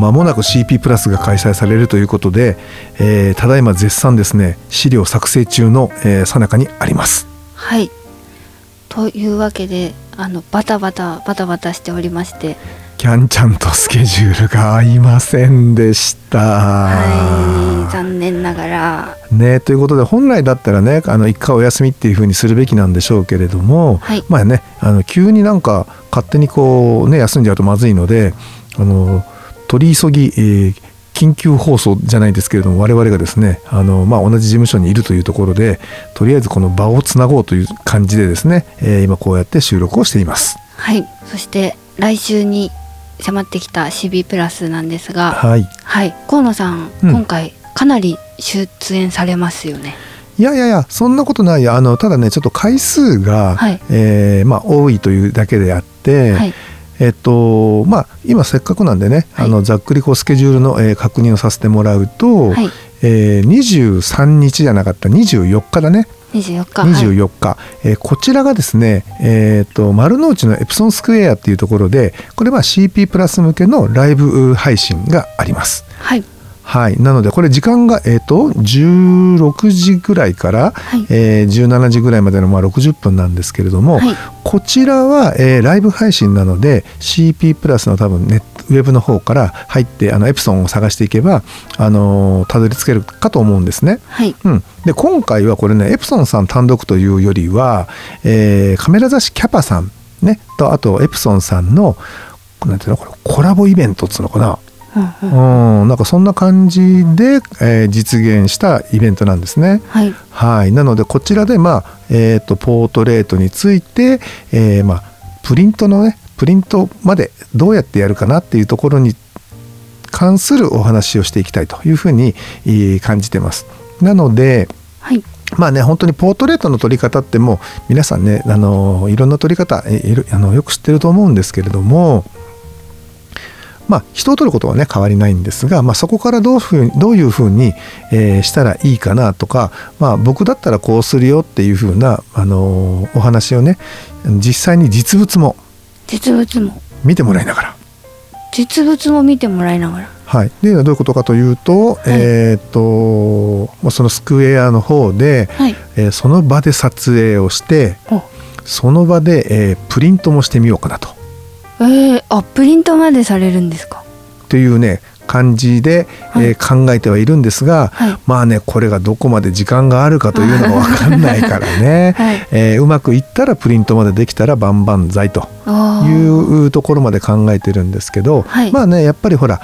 まもなく CP プラスが開催されるということで、えーただいま絶賛ですね資料作成中のえー最中にあります。はい。というわけで、あのバタバタバタバタしておりまして、キャンちゃんとスケジュールが合いませんでした。はい、残念ながら、ね、ということで本来だったらねあの一回お休みっていう風にするべきなんでしょうけれども、はいまあねあの急になんか勝手にこうね休んじゃうとまずいのであの取り急ぎ、えー緊急放送じゃないですけれども我々がですねあの、まあ、同じ事務所にいるというところでとりあえずこの場をつなごうという感じでですね、えー今こうやって収録をしています。はい。そして来週に迫ってきた CB プラスなんですが、はいはい、河野さん、うん今回かなり出演されますよね。いやいやいやそんなことないよあのただねちょっと回数が、はいえーまあ、多いというだけであって、はい。えっとまあ、今せっかくなんでね、はいあのざっくりこうスケジュールの、えー確認をさせてもらうと、はい。えー23日じゃなかった24日だね24日。はい。24日、えーこちらがですね、えー、と丸の内のエプソンスクエアっていうところでこれは CP プラス向けのライブ配信があります。はい。はい、なのでこれ時間が、えー、と16時ぐらいから、はい。えー17時ぐらいまでのまあ60分なんですけれども、はい。こちらは、えーライブ配信なので CP プラスの多分ネットウェブの方から入ってあのエプソンを探していけば、あのーたどり着けるかと思うんですね。はい。うん、で今回はこれねエプソンさん単独というよりは、えーカメラ雑誌キャパさん、ね、とあとエプソンさんのなんていうのこれコラボイベントっつうのかな、うんなんかそんな感じで、えー実現したイベントなんですね。はい。はい、なのでこちらで、まあえー、とポートレートについて、えーまあ、プリントのねプリントまでどうやってやるかなっていうところに関するお話をしていきたいというふうにえー感じてます。なのではい。まあね本当にポートレートの撮り方ってもう皆さんねあのいろんな撮り方えいろあのよく知ってると思うんですけれどもまあ人を撮ることはね変わりないんですが、まあ、そこからどういうふうにどういうふうに、えーしたらいいかなとか、まあ、僕だったらこうするよっていうふうな、あのお話をね実際に実物も実物も見てもらいながら。実物も見てもらいながら。はい、でどういうことかというと,、えーっとまあそのスクエアの方で、はい。えーその場で撮影をしておその場で、えープリントもしてみようかなとえー、あプリントまでされるんですか？というね感じで、はいえー考えてはいるんですが、はい。まあねこれがどこまで時間があるかというのが分かんないからね、はい。えーうまくいったらプリントまでできたら万々歳とあいーうところまで考えてるんですけど、はいまあねやっぱりほら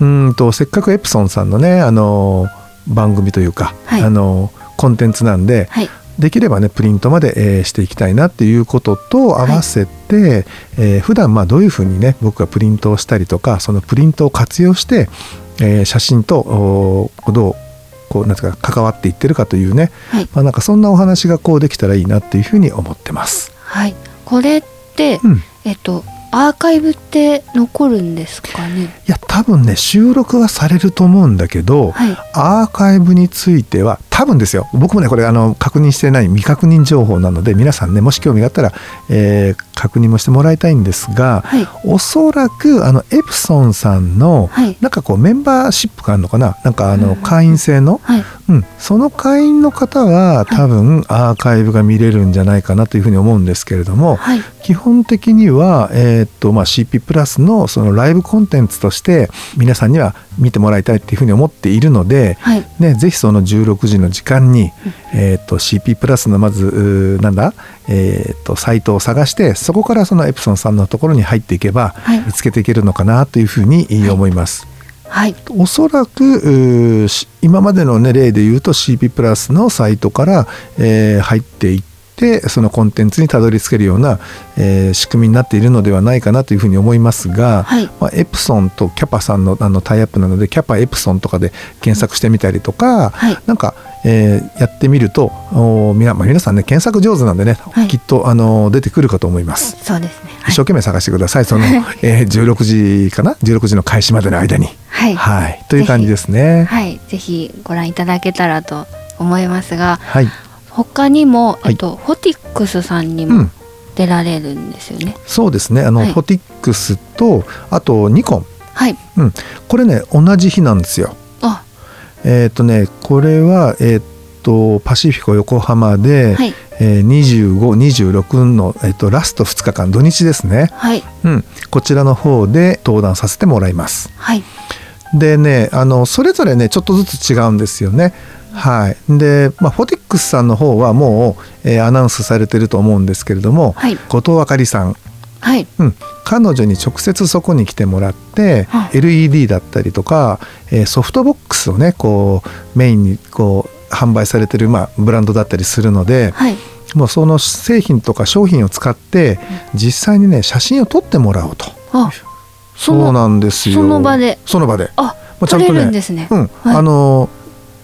うーんとせっかくエプソンさんのねあの番組というか、はいあのコンテンツなんで、はい。できればねプリントまで、えーしていきたいなっていうことと合わせて、えー普段まあどういうふうにね僕がプリントをしたりとかそのプリントを活用して、えー写真とどうこうなんか関わっていってるかというね、はい。まあ、なんかそんなお話がこうできたらいいなっていうふうに思ってます。はい。これって、うんえっとアーカイブって残るんですかね？いや多分ね収録はされると思うんだけど、はい。アーカイブについては多分ですよ僕もねこれあの確認してない未確認情報なので皆さんねもし興味があったら、えー確認もしてもらいたいんですがはい。おそらくあのエプソンさんのはい。なんかこうメンバーシップがあるのかな？なんかあのうん会員制の、はい。うん、その会員の方は多分アーカイブが見れるんじゃないかなというふうに思うんですけれどもはい。基本的には、えーっとまあ、CP プラスのそのライブコンテンツとして皆さんには見てもらいたいっていうふうに思っているので、はい。ね、ぜひその16時の時間に、えー、と CP プラスのまずなんだ、えー、とサイトを探してそこからそのエプソンさんのところに入っていけば、はい。見つけていけるのかなというふうに思います。はい。おそらく今までの、ね、例で言うと CP プラスのサイトから、えー入っていってそのコンテンツにたどり着けるような、えー仕組みになっているのではないかなというふうに思いますが、はい。まあ、エプソンとキャパさんのあのタイアップなのでキャパエプソンとかで検索してみたりとか、はい。なんか、えーやってみるとおみな、まあ、皆さんね検索上手なんでね、はい。きっとあの出てくるかと思います。そうですね。一生懸命探してください、その、えー16時かな？16時の開始までの間に。はい。はい、という感じですね。はい。ぜひご覧いただけたらと思いますがはい、他にも、はい。えっと、フォティックスさんにもうん、出られるんですよね、そうですね。あの、はい。フォティックスとあとニコン、はい。うん、これね同じ日なんですよ。あ。えっ、とねこれはえっ、とパシフィコ横浜で、はい。えー、2526のえっ、とラスト2日間土日ですね。はい。うん、こちらの方で登壇させてもらいます。はい。でねあのそれぞれねちょっとずつ違うんですよね。はい、で、まあ、フォティックスさんの方はもう、えーアナウンスされてると思うんですけれども、はい。後藤あかりさん、はい。うん、彼女に直接そこに来てもらって、は LED だったりとか、えーソフトボックスをねこうメインにこう販売されてる、まあ、ブランドだったりするのではい。もうその製品とか商品を使って実際にね写真を撮ってもらおうと。あそそうのなんですよ。その場で。その場で。あまあちゃんとねね。うん、はい。あの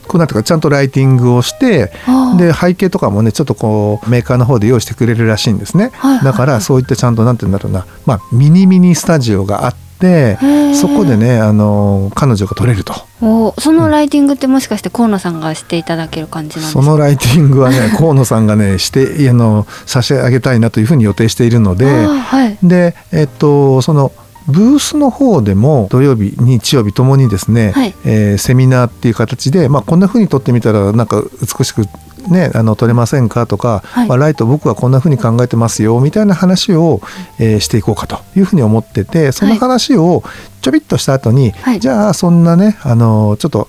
こうなんていうかちゃんとライティングをしてで背景とかもねちょっとこうメーカーの方で用意してくれるらしいんですね、はいはい。だからそういったちゃんとなんて言うんだろうな、まあ、ミニミニスタジオがあってそこでねあの彼女が撮れると。おそのライティングってもしかして河野さんがしていただける感じなんですか？そのライティングはね 河野さんがねしてあの差し上げたいなというふうに予定しているのではい。でえっとそのブースの方でも土曜日日曜日ともにですね、はい。えーセミナーっていう形で、まあ、こんな風に撮ってみたらなんか美しくねあの撮れませんかとか、はい。まあ、ライト僕はこんな風に考えてますよみたいな話を、えーしていこうかというふうに思っててその話をちょびっとした後に、はい。じゃあそんなねあのちょっと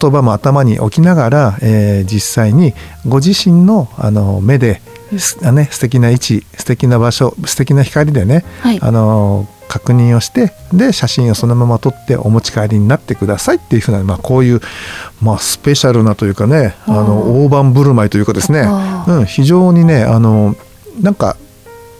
言葉も頭に置きながら、えー実際にご自身のあの目で、すあね、素敵な位置素敵な場所素敵な光でね、はい。あの確認をしてで写真をそのまま撮ってお持ち帰りになってくださいっていうふうな、まあ、こういう、まあ、スペシャルなというかねあの大盤振る舞いというかですね、うん、非常にねあのなんか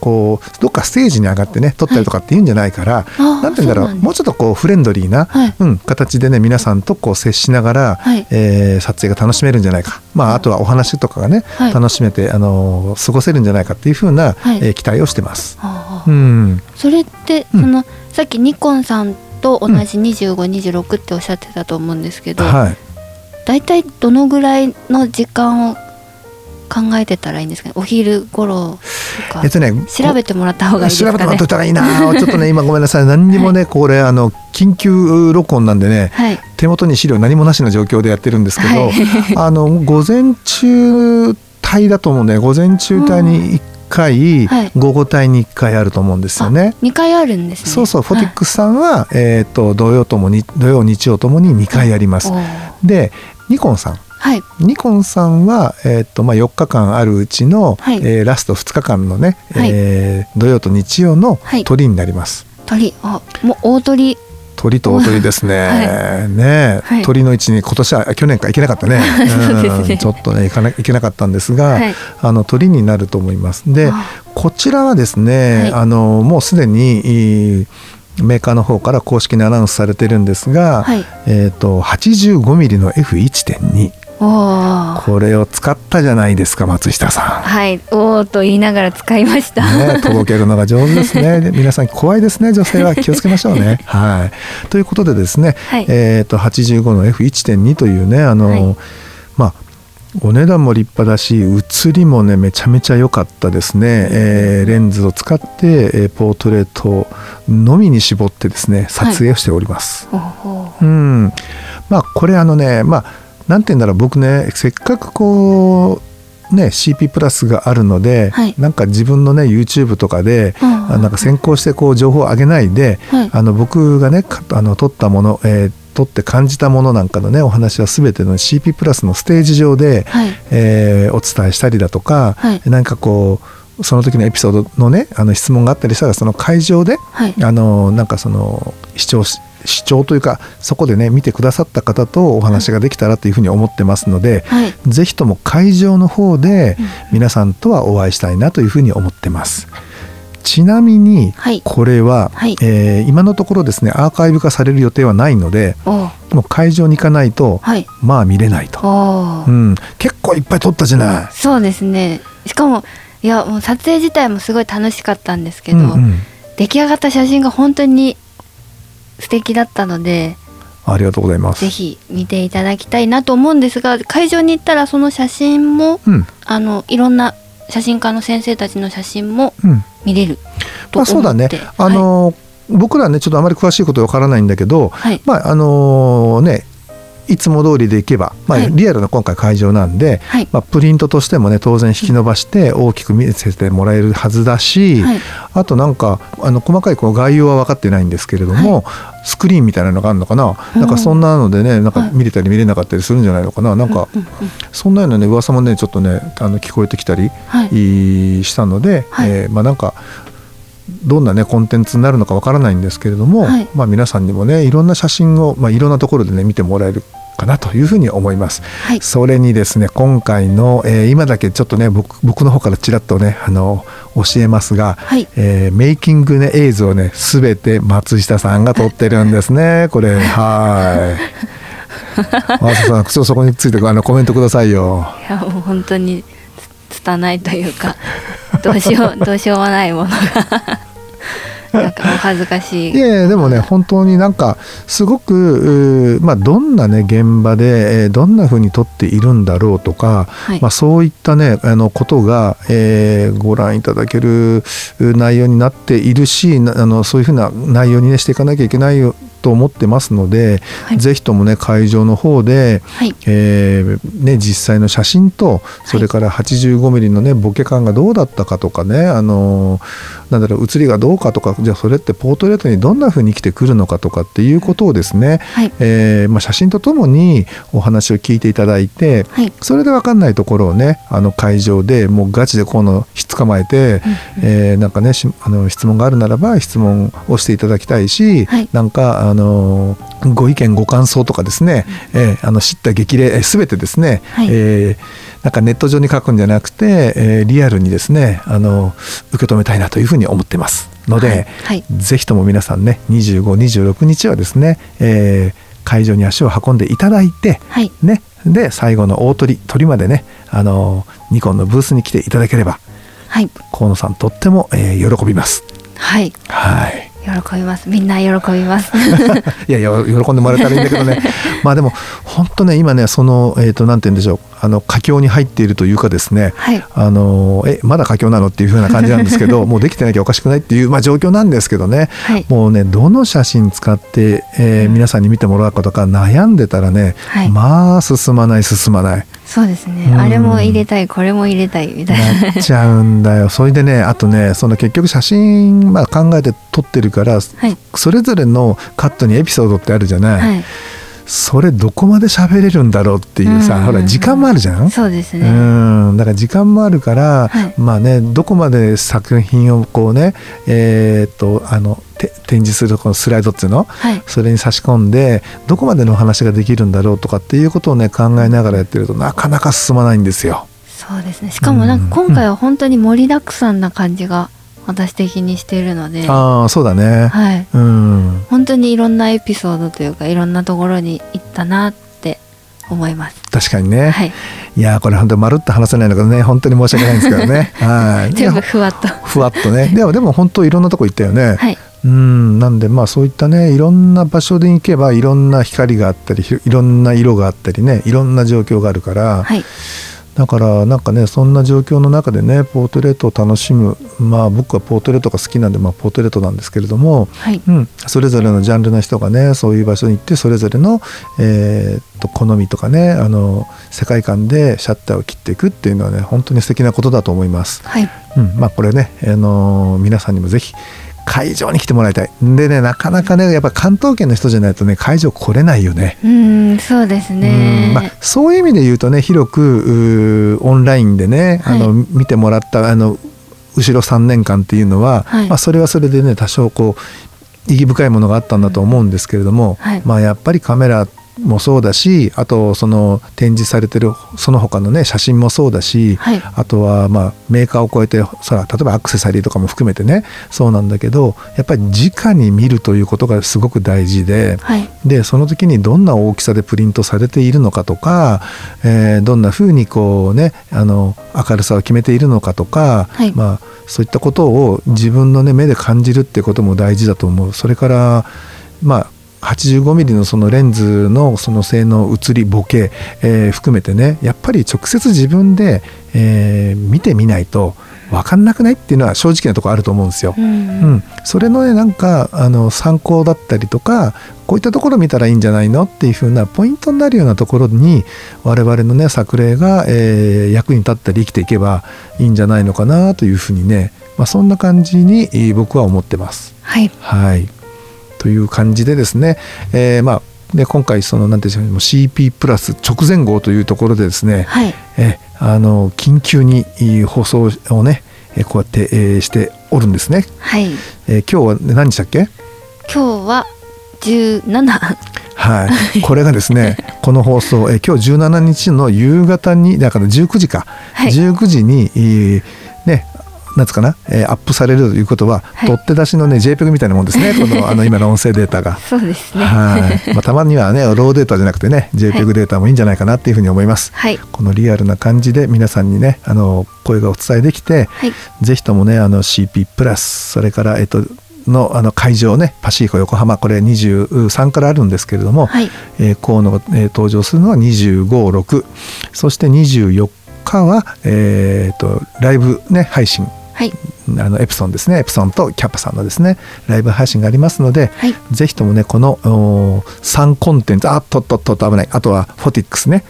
こうどっかステージに上がってね撮ったりとかっていうんじゃないから、あーなんて言うんだろそうもうちょっとこうフレンドリーな、はい。うん、形でね皆さんとこう接しながら、はい。えー撮影が楽しめるんじゃないか、まあ、あとはお話とかがね、はい。楽しめて、あの過ごせるんじゃないかっていうふうな、はい。えー期待をしてます。うん。それってうん。その、さっきニコンさんと同じ2526っておっしゃってたと思うんですけど、はい。大体どのぐらいの時間を考えてたらいいんですかね？お昼頃とか。えっとね調べてもらった方がいいです調べてもらかねっといたらいいな。ちょっとね今ごめんなさい。何にもね、これあの緊急録音なんでねはい。手元に資料何もなしの状況でやってるんですけど、はい。あの午前中帯だと思うんで午前中帯に1回、はい。午後帯に1回あると思うんですよね。2回あるんですね。そうそう。フォティッククスさんは、えー、と土曜ともに土曜日曜ともに2回やります。でニコンさんはい。ニコンさんは、えーとまあ、4日間あるうちの、はい。えーラスト2日間のね、はい。えー土曜と日曜のはい。鳥になります。鳥。あもう大鳥。鳥と大鳥ですね。はね、はい。鳥の位置に今年は去年か行けなかったね。ちょっとね行かな行けなかったんですが、はい。あの鳥になると思います。であ。こちらはですね、はい。あのもうすでにいいメーカーの方から公式にアナウンスされてるんですが、はい。えっ、と 85mm の F1.2 おーこれを使ったじゃないですか松下さはいおーと言いながら使いました、ん。ね、届けるのが上手ですね。で 皆さん怖いですね。女性は気をつけましょうね。はい。ということでですね、はいえっ、と85の F1.2 というね、あの、はいまあお値段も立派だし写りもねめちゃめちゃ良かったですね、えーレンズを使って、えーポートレートのみに絞ってですね撮影をしております。おーうんまあこれあのねまあなんて言うんだろう僕ねせっかくこうね CP プラスがあるので、はい。なんか自分のね YouTube とかで、うんあなんか先行してこう情報を上げないで、はい。あの僕がねかあの撮ったもの、えー撮って感じたものなんかのねお話は全ての CP プラスのステージ上で、はい。えーお伝えしたりだとか、はい。なんかこうその時のエピソードのねあの質問があったりしたらその会場で、はい。あのなんかその視聴し視聴というかそこでね見てくださった方とお話ができたらというふうに思ってますので、はい。ぜひとも会場の方で皆さんとはお会いしたいなというふうに思ってます。ちなみにはい。これは、はい。えー今のところですねアーカイブ化される予定はないのでおもう会場に行かないと、はい。まあ見れないと、うん、結構いっぱい撮ったじゃない。そうですね。しかもいやもう撮影自体もすごい楽しかったんですけど、うんうん。出来上がった写真が本当に素敵だったのでありがとうございます。ぜ。ひ見ていただきたいなと思うんですが会場に行ったらその写真もうん。あのいろんな写真家の先生たちの写真もうん。見れるとまあ、そうだね。思って、あの僕らねちょっとあまり詳しいことわからないんだけど、はい。まああのねいつも通りでいけば、まあ、はい。リアルな今回会場なんで、はい。まあ、プリントとしてもね当然引き伸ばして大きく見せてもらえるはずだし、はい。あとなんかあの細かいこう概要は分かってないんですけれども、スクリーンみたいなのがあるのかな、なんかそんなのでねなんか見れたり見れなかったりするんじゃないのかな？なんか、うんうんそんなようなね噂もねちょっとねあの聞こえてきたり、はいい。したので、はい。えーまあなんかどんなねコンテンツになるのかわからないんですけれども、はいまあ皆さんにもねいろんな写真を、まあ、いろんなところでね見てもらえるかなというふうに思います。はいそれにですね今回の、えー今だけちょっとね僕僕の方からちらっとねあの教えますが、はいえーメイキング、ね、映像ね全て松下さんが撮ってるんですね これはい。松下さんそこについてあのコメントくださいよ。いやもう本当につ拙いというかどうしようどうしようもないものが。なんかお恥ずかしい。いやいやでもね本当になんかすごくまあどんなね現場で、えーどんな風に撮っているんだろうとか、はい。まあ、そういったねあのことが、えーご覧いただけるう内容になっているしなあのそういう風な内容にねしていかなきゃいけないよと思ってますので、はい。ぜひともね会場の方で、はい。えーね、実際の写真とそれから85ミリのねボケ感がどうだったかとかねあのなんだろう写りがどうかとかじゃあそれってポートレートにどんな風に生きてくるのかとかっていうことをですね、はい。えーまあ、写真とともにお話を聞いていただいて、はい。それで分かんないところをねあの会場でもうガチでこのひっつかまえて、えーなんかねしあの質問があるならば質問をしていただきたいし、はい。なんかあのご意見ご感想とかですね、えーあの知った激励えー全てですね、はい。えーなんかネット上に書くんじゃなくて、えーリアルにですねあの受け止めたいなというふうに思ってます。ので、はい。はい。ぜひとも皆さんね2526日はですね、えー会場に足を運んでいただいて、はい。ね、で最後の大鳥鳥までねあのニコンのブースに来ていただければはい。河野さんとっても、えー喜びます。はい。はい喜びます。みんな喜びます。いやいや喜んでもらえたらいいんだけどね。まあでも本当ね今ねそのえっ、となんて言うんでしょう。あの佳境に入っているというかですね、はい。あのえまだ佳境なのっていう風な感じなんですけど もうできてなきゃおかしくないっていう、まあ、状況なんですけどね、はい。もうねどの写真使って、えー皆さんに見てもらうかとか悩んでたらね、はい。まあ進まない進まない。そうですね。うん。あれも入れたいこれも入れたいみたいな。なっちゃうんだよ。それでねあとねその結局写真、まあ、考えて撮ってるから、はい。それぞれのカットにエピソードってあるじゃない、はいそれどこまで喋れるんだろうっていうさ、うんほら時間もあるじゃん？そうですうねん。だから時間もあるから、はい。まあねどこまで作品をこうねえーっとあのて展示するこのスライドっていうの？はい。それに差し込んでどこまでのお話ができるんだろうとかっていうことをね考えながらやってるとなかなか進まないんですよ。そうですね。しかもなんか今回は本当に盛りだくさんな感じが私的にしているので、ああそうだね。はい。うん。本当にいろんなエピソードというかいろんなところに行ったなって思います。確かにね、はい。い、やーこれ本当にまるっと話せないのがね本当に申し訳ないんですけどね。はい。全部ふわっと。ふわっとね。でもでも本当いろんなとこ行ったよね、はい。うん。なんでまあそういったねいろんな場所で行けばいろんな光があったりひいろんな色があったりねいろんな状況があるから、はいだからなんかねそんな状況の中でねポートレートを楽しむまあ僕はポートレートが好きなんで、まあ、ポートレートなんですけれども、はい。うん、それぞれのジャンルの人がねそういう場所に行ってそれぞれの、えーと好みとかねあの世界観でシャッターを切っていくっていうのはね本当に素敵なことだと思います。はい。うん、まあこれね、あのー皆さんにもぜひ会場に来てもらいたい。でねなかなかねやっぱ関東圏の人じゃないとね会場来れないよね。うんそうですね。うんまあ、そういう意味で言うとね広くオンラインでね、はい。あの見てもらったあの後ろ3年間っていうのは、はい。まあ、それはそれでね多少こう意義深いものがあったんだと思うんですけれども、はい。まあ、やっぱりカメラもそうだしあとその展示されてるその他のね写真もそうだし、はい。あとはまあメーカーを超えてさ例えばアクセサリーとかも含めてねそうなんだけどやっぱり直に見るということがすごく大事で。はい。でその時にどんな大きさでプリントされているのかとか、えーどんな風にこうねあの明るさを決めているのかとか、はい。まあ、そういったことを自分の、ね、目で感じるってことも大事だと思う。それからまあ 85mm のそのレンズのその性能映りボケ、えー含めてねやっぱり直接自分で、えー見てみないと分かんなくないっていうのは正直なところあると思うんですよ。うんうん、それのねなんかあの参考だったりとかこういったところ見たらいいんじゃないのっていう風なポイントになるようなところに我々のね作例が、えー役に立ったり生きていけばいいんじゃないのかなというふうにね、まあ、そんな感じにえー僕は思ってます。はいはい、という感じでですね、えーまあで今回そのなんていうんでしょう CP プラス直前号というところでですね、はい。えあの緊急にえー放送をねえーこうやって、えーしておるんですね。はい。えー今日は何日だっけ？今日は17はい、これがですね この放送、えー今日17日の夕方にだから19時か、はい。19時に、えーねなんつうかな、えーアップされるということは、はい。取って出しのね JPEG みたいなもんですねこの あの今の音声データが。そうですね。はい。まあ、たまにはねローデータじゃなくてね JPEG データもいいんじゃないかなっていうふうに思います。はい。このリアルな感じで皆さんにねあの声がお伝えできて、はい。ぜひともねあの CP プラスそれからえっとのあの会場ねパシフィコ横浜これ23からあるんですけれども、はい。えー河野が、えー登場するのは256そして24日は、えー、とライブ、ね、配信はい。あのエプソンですね。エプソンとキャッパさんのですねライブ配信がありますので、はい。ぜひともねこのお3コンテンツあっとっとっと危ない。あとはフォティックスね。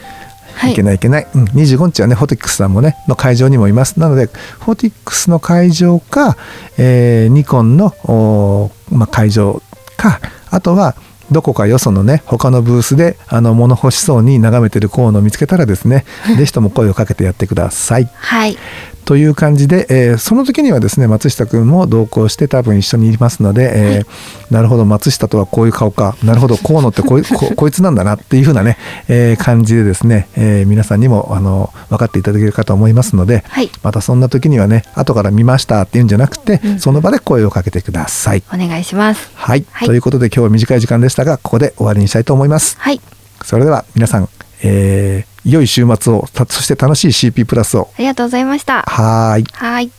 はい。いけないいけない、うん、25日はねフォティックスさんもねの会場にもいます。なのでフォティックスの会場か、えーニコンの、まあ、会場かあとはどこかよそのね他のブースであの物欲しそうに眺めてるコーナーを見つけたらですね ぜひとも声をかけてやってください。はい。という感じで、えーその時にはですね松下君も同行して多分一緒にいますので、えーなるほど松下とはこういう顔か。なるほど河野ってこいこ こいつなんだなっていう風なね、えー感じでですね、えー皆さんにもあの分かっていただけるかと思いますので、はい。またそんな時にはね後から見ましたっていうんじゃなくて、うん。その場で声をかけてください。お願いします。はい、はい。ということで今日は短い時間でしたがここで終わりにしたいと思います。はいそれでは皆さん、えー良い週末をたそして楽しい CP プラスをありがとうございましたはーい。はい